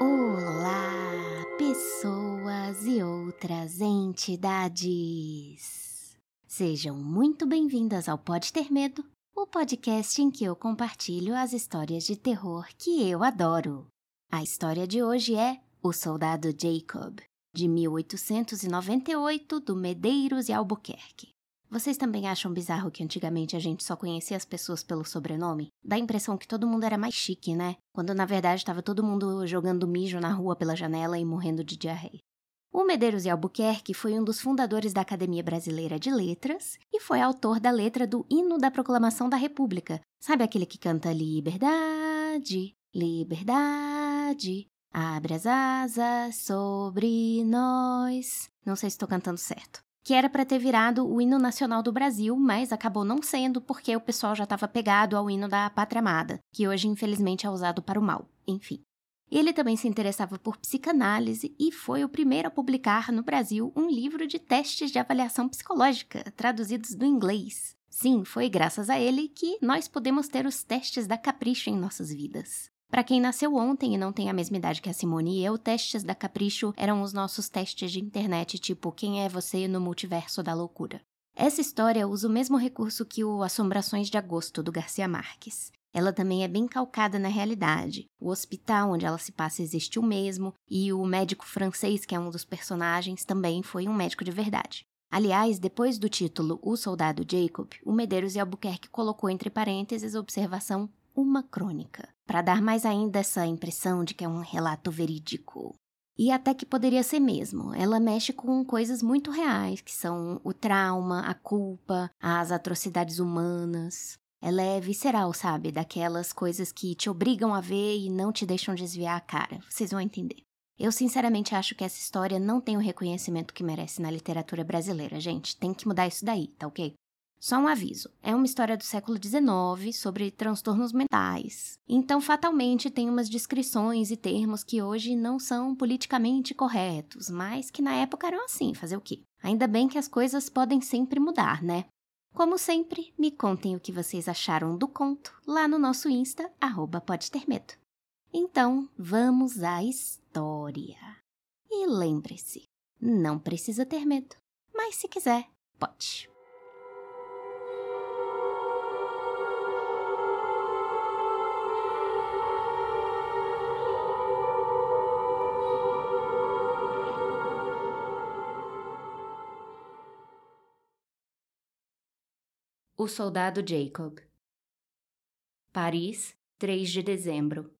Olá, pessoas e outras entidades! Sejam muito bem-vindas ao Pode Ter Medo, o podcast em que eu compartilho as histórias de terror que eu adoro. A história de hoje é O Soldado Jacob, de 1898, do Medeiros e Albuquerque. Vocês também acham bizarro que antigamente a gente só conhecia as pessoas pelo sobrenome? Dá a impressão que todo mundo era mais chique, né? Quando na verdade estava todo mundo jogando mijo na rua pela janela e morrendo de diarreia. O Medeiros e Albuquerque foi um dos fundadores da Academia Brasileira de Letras e foi autor da letra do Hino da Proclamação da República. Sabe aquele que canta Liberdade, Liberdade, abre as asas sobre nós. Não sei se estou cantando certo que era para ter virado o hino nacional do Brasil, mas acabou não sendo porque o pessoal já estava pegado ao hino da Pátria Amada, que hoje infelizmente é usado para o mal. Enfim. Ele também se interessava por psicanálise e foi o primeiro a publicar no Brasil um livro de testes de avaliação psicológica, traduzidos do inglês. Sim, foi graças a ele que nós podemos ter os testes da capricho em nossas vidas. Para quem nasceu ontem e não tem a mesma idade que a Simone e eu, testes da Capricho eram os nossos testes de internet, tipo quem é você no multiverso da loucura. Essa história usa o mesmo recurso que o Assombrações de Agosto do Garcia Marques. Ela também é bem calcada na realidade. O hospital onde ela se passa existe o mesmo, e o médico francês, que é um dos personagens, também foi um médico de verdade. Aliás, depois do título O Soldado Jacob, o Medeiros e Albuquerque colocou entre parênteses a observação uma crônica, para dar mais ainda essa impressão de que é um relato verídico. E até que poderia ser mesmo. Ela mexe com coisas muito reais, que são o trauma, a culpa, as atrocidades humanas. Ela é visceral, sabe? Daquelas coisas que te obrigam a ver e não te deixam desviar a cara. Vocês vão entender. Eu sinceramente acho que essa história não tem o reconhecimento que merece na literatura brasileira, gente. Tem que mudar isso daí, tá ok? Só um aviso: é uma história do século XIX sobre transtornos mentais. Então, fatalmente, tem umas descrições e termos que hoje não são politicamente corretos, mas que na época eram assim, fazer o quê? Ainda bem que as coisas podem sempre mudar, né? Como sempre, me contem o que vocês acharam do conto lá no nosso Insta, arroba pode ter medo. Então, vamos à história. E lembre-se, não precisa ter medo, mas se quiser, pode. O Soldado Jacob. Paris, 3 de dezembro.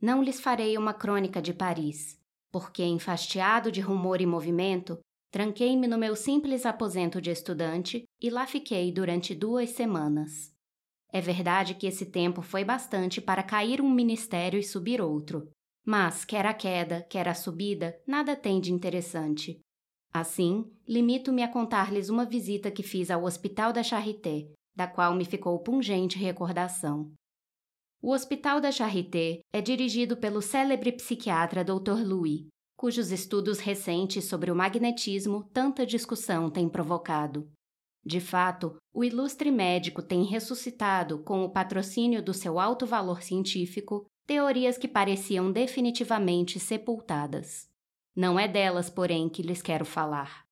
Não lhes farei uma crônica de Paris, porque, enfastiado de rumor e movimento, tranquei-me no meu simples aposento de estudante e lá fiquei durante duas semanas. É verdade que esse tempo foi bastante para cair um ministério e subir outro, mas, quer a queda, quer a subida, nada tem de interessante. Assim, limito-me a contar-lhes uma visita que fiz ao Hospital da Charité, da qual me ficou pungente recordação. O Hospital da Charité é dirigido pelo célebre psiquiatra Dr. Louis, cujos estudos recentes sobre o magnetismo tanta discussão têm provocado. De fato, o ilustre médico tem ressuscitado, com o patrocínio do seu alto valor científico, teorias que pareciam definitivamente sepultadas. Não é delas, porém, que lhes quero falar.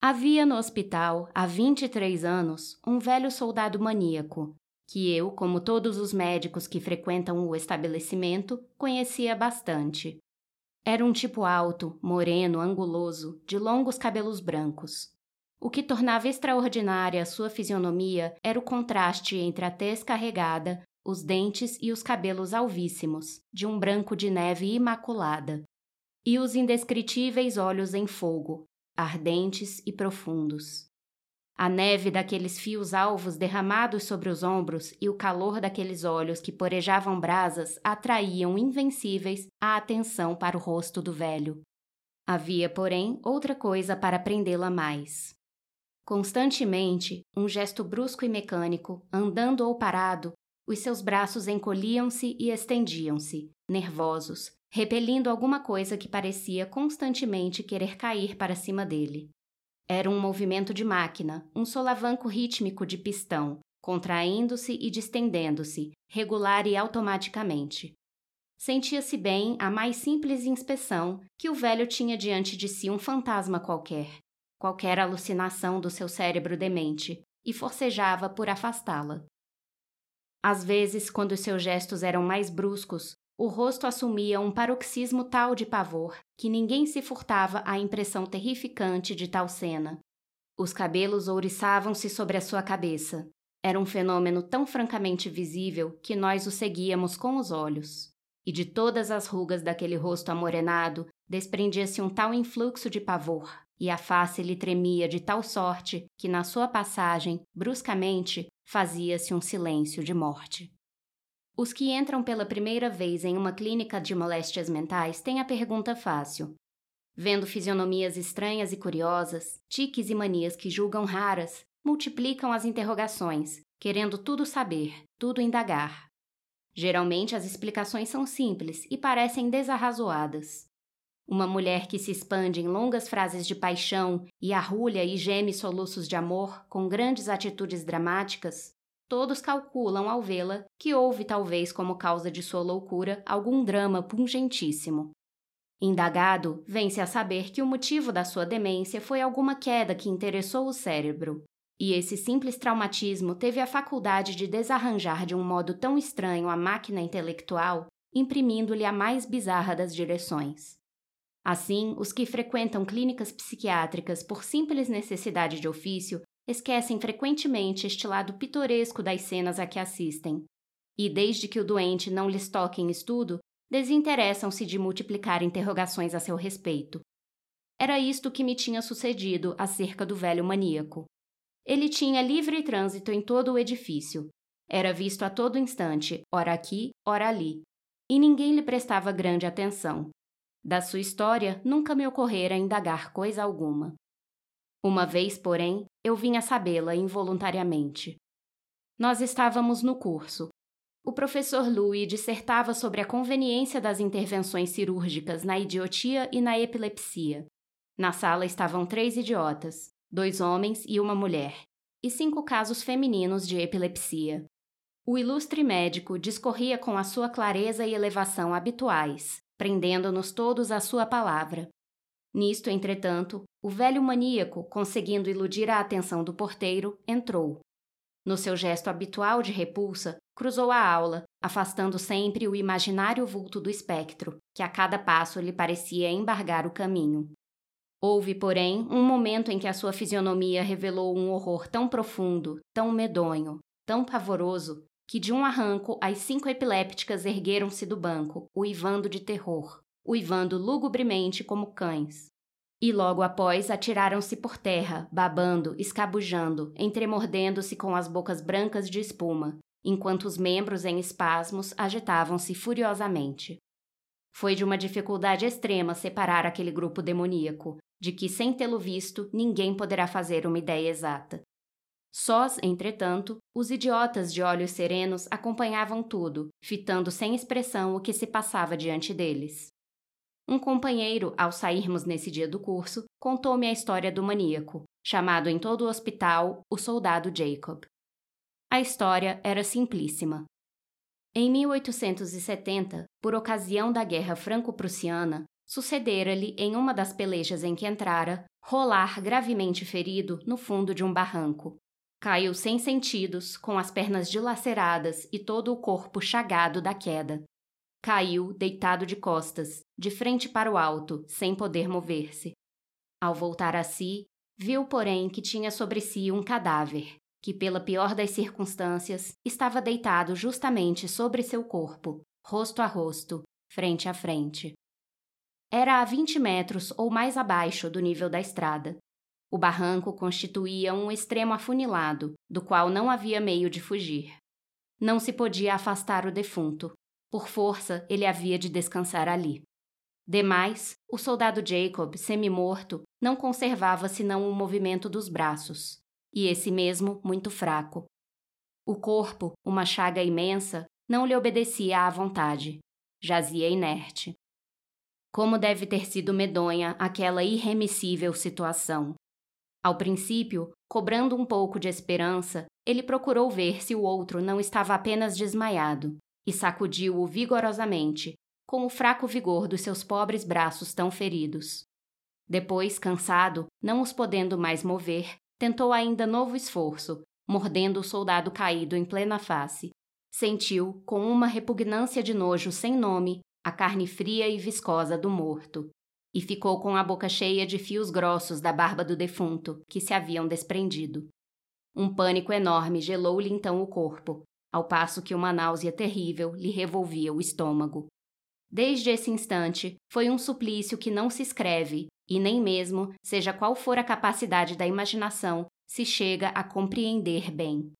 Havia no hospital, há 23 anos, um velho soldado maníaco, que eu, como todos os médicos que frequentam o estabelecimento, conhecia bastante. Era um tipo alto, moreno, anguloso, de longos cabelos brancos. O que tornava extraordinária a sua fisionomia era o contraste entre a tez carregada, os dentes e os cabelos alvíssimos, de um branco de neve imaculada, e os indescritíveis olhos em fogo, ardentes e profundos. A neve daqueles fios alvos derramados sobre os ombros e o calor daqueles olhos que porejavam brasas atraíam invencíveis a atenção para o rosto do velho. Havia, porém, outra coisa para prendê-la mais. Constantemente, um gesto brusco e mecânico, andando ou parado, os seus braços encolhiam-se e estendiam-se, nervosos, repelindo alguma coisa que parecia constantemente querer cair para cima dele. Era um movimento de máquina, um solavanco rítmico de pistão, contraindo-se e distendendo-se, regular e automaticamente. sentia-se bem a mais simples inspeção que o velho tinha diante de si um fantasma qualquer, qualquer alucinação do seu cérebro demente, e forcejava por afastá-la. Às vezes, quando seus gestos eram mais bruscos, o rosto assumia um paroxismo tal de pavor que ninguém se furtava à impressão terrificante de tal cena. Os cabelos ouriçavam-se sobre a sua cabeça. Era um fenômeno tão francamente visível que nós o seguíamos com os olhos. E de todas as rugas daquele rosto amorenado desprendia-se um tal influxo de pavor, e a face lhe tremia de tal sorte que, na sua passagem, bruscamente, fazia-se um silêncio de morte. Os que entram pela primeira vez em uma clínica de moléstias mentais têm a pergunta fácil. Vendo fisionomias estranhas e curiosas, tiques e manias que julgam raras, multiplicam as interrogações, querendo tudo saber, tudo indagar. Geralmente as explicações são simples e parecem desarrazoadas. Uma mulher que se expande em longas frases de paixão e arrulha e geme soluços de amor com grandes atitudes dramáticas, todos calculam ao vê-la que houve talvez como causa de sua loucura algum drama pungentíssimo. Indagado, vem-se a saber que o motivo da sua demência foi alguma queda que interessou o cérebro, e esse simples traumatismo teve a faculdade de desarranjar de um modo tão estranho a máquina intelectual, imprimindo-lhe a mais bizarra das direções. Assim, os que frequentam clínicas psiquiátricas por simples necessidade de ofício esquecem frequentemente este lado pitoresco das cenas a que assistem. E desde que o doente não lhes toque em estudo, desinteressam-se de multiplicar interrogações a seu respeito. Era isto que me tinha sucedido acerca do velho maníaco. Ele tinha livre trânsito em todo o edifício. Era visto a todo instante, ora aqui, ora ali, e ninguém lhe prestava grande atenção. Da sua história nunca me ocorrera indagar coisa alguma. Uma vez, porém, eu vinha sabê-la involuntariamente. Nós estávamos no curso. O professor Louis dissertava sobre a conveniência das intervenções cirúrgicas na idiotia e na epilepsia. Na sala estavam três idiotas, dois homens e uma mulher, e cinco casos femininos de epilepsia. O ilustre médico discorria com a sua clareza e elevação habituais, prendendo-nos todos à sua palavra, Nisto, entretanto, o velho maníaco, conseguindo iludir a atenção do porteiro, entrou. No seu gesto habitual de repulsa, cruzou a aula, afastando sempre o imaginário vulto do espectro, que a cada passo lhe parecia embargar o caminho. Houve, porém, um momento em que a sua fisionomia revelou um horror tão profundo, tão medonho, tão pavoroso, que de um arranco as cinco epilépticas ergueram-se do banco, uivando de terror uivando lugubremente como cães. E logo após atiraram-se por terra, babando, escabujando, entremordendo-se com as bocas brancas de espuma, enquanto os membros em espasmos agitavam-se furiosamente. Foi de uma dificuldade extrema separar aquele grupo demoníaco, de que, sem tê-lo visto, ninguém poderá fazer uma ideia exata. Sós, entretanto, os idiotas de olhos serenos acompanhavam tudo, fitando sem expressão o que se passava diante deles. Um companheiro, ao sairmos nesse dia do curso, contou-me a história do maníaco, chamado em todo o hospital o soldado Jacob. A história era simplíssima. Em 1870, por ocasião da Guerra Franco-Prussiana, sucedera-lhe, em uma das pelejas em que entrara, rolar gravemente ferido no fundo de um barranco. Caiu sem sentidos, com as pernas dilaceradas e todo o corpo chagado da queda. Caiu, deitado de costas, de frente para o alto, sem poder mover-se. Ao voltar a si, viu, porém, que tinha sobre si um cadáver, que, pela pior das circunstâncias, estava deitado justamente sobre seu corpo, rosto a rosto, frente a frente. Era a vinte metros ou mais abaixo do nível da estrada. O barranco constituía um extremo afunilado, do qual não havia meio de fugir. Não se podia afastar o defunto, por força, ele havia de descansar ali. Demais, o soldado Jacob, semi-morto, não conservava senão o movimento dos braços, e esse mesmo muito fraco. O corpo, uma chaga imensa, não lhe obedecia à vontade. Jazia inerte. Como deve ter sido medonha aquela irremissível situação. Ao princípio, cobrando um pouco de esperança, ele procurou ver se o outro não estava apenas desmaiado, e sacudiu-o vigorosamente, com o fraco vigor dos seus pobres braços tão feridos. Depois, cansado, não os podendo mais mover, tentou ainda novo esforço, mordendo o soldado caído em plena face. Sentiu, com uma repugnância de nojo sem nome, a carne fria e viscosa do morto, e ficou com a boca cheia de fios grossos da barba do defunto, que se haviam desprendido. Um pânico enorme gelou-lhe então o corpo, ao passo que uma náusea terrível lhe revolvia o estômago. Desde esse instante, foi um suplício que não se escreve, e nem mesmo, seja qual for a capacidade da imaginação, se chega a compreender bem.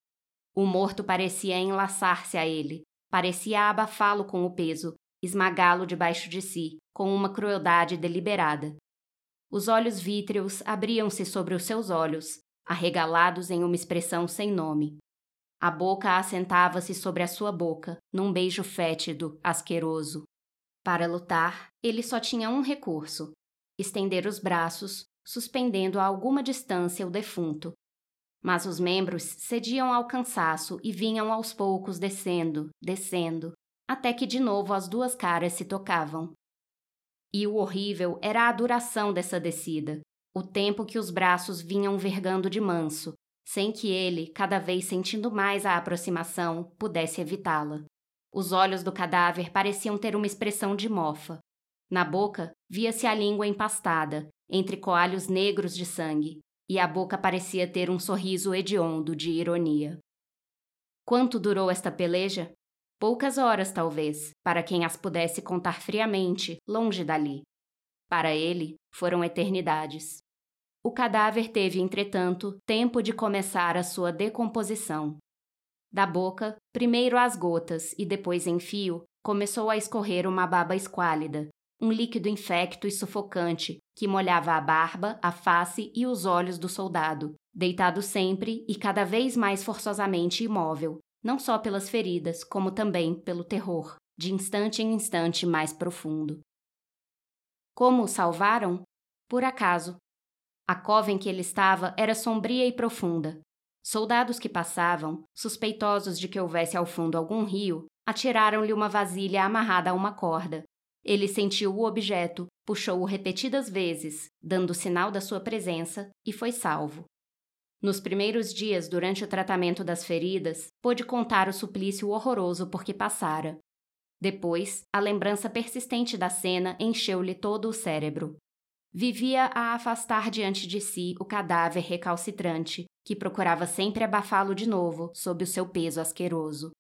O morto parecia enlaçar-se a ele, parecia abafá-lo com o peso, esmagá-lo debaixo de si, com uma crueldade deliberada. Os olhos vítreos abriam-se sobre os seus olhos, arregalados em uma expressão sem nome. A boca assentava-se sobre a sua boca, num beijo fétido, asqueroso. Para lutar, ele só tinha um recurso: estender os braços, suspendendo a alguma distância o defunto. Mas os membros cediam ao cansaço e vinham aos poucos descendo, descendo, até que de novo as duas caras se tocavam. E o horrível era a duração dessa descida, o tempo que os braços vinham vergando de manso, sem que ele, cada vez sentindo mais a aproximação, pudesse evitá-la. Os olhos do cadáver pareciam ter uma expressão de mofa. Na boca, via-se a língua empastada, entre coalhos negros de sangue, e a boca parecia ter um sorriso hediondo de ironia. Quanto durou esta peleja? Poucas horas, talvez, para quem as pudesse contar friamente, longe dali. Para ele, foram eternidades. O cadáver teve, entretanto, tempo de começar a sua decomposição. Da boca, primeiro as gotas e depois em fio, começou a escorrer uma baba esquálida, um líquido infecto e sufocante que molhava a barba, a face e os olhos do soldado, deitado sempre e cada vez mais forçosamente imóvel, não só pelas feridas, como também pelo terror, de instante em instante mais profundo. Como o salvaram? Por acaso, a cova em que ele estava era sombria e profunda. Soldados que passavam, suspeitosos de que houvesse ao fundo algum rio, atiraram-lhe uma vasilha amarrada a uma corda. Ele sentiu o objeto, puxou-o repetidas vezes, dando sinal da sua presença, e foi salvo. Nos primeiros dias durante o tratamento das feridas, pôde contar o suplício horroroso por que passara. Depois, a lembrança persistente da cena encheu-lhe todo o cérebro. Vivia a afastar diante de si o cadáver recalcitrante, que procurava sempre abafá-lo de novo sob o seu peso asqueroso.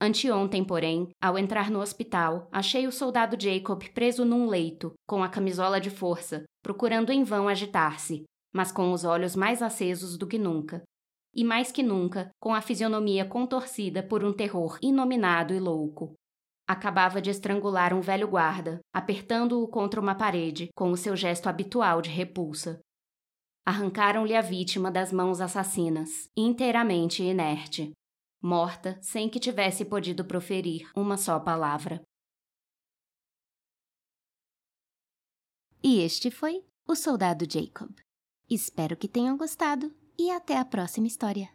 Anteontem, porém, ao entrar no hospital, achei o soldado Jacob preso num leito, com a camisola de força, procurando em vão agitar-se, mas com os olhos mais acesos do que nunca. E mais que nunca, com a fisionomia contorcida por um terror inominado e louco. Acabava de estrangular um velho guarda, apertando-o contra uma parede, com o seu gesto habitual de repulsa. Arrancaram-lhe a vítima das mãos assassinas, inteiramente inerte, morta sem que tivesse podido proferir uma só palavra. E este foi O Soldado Jacob. Espero que tenham gostado e até a próxima história.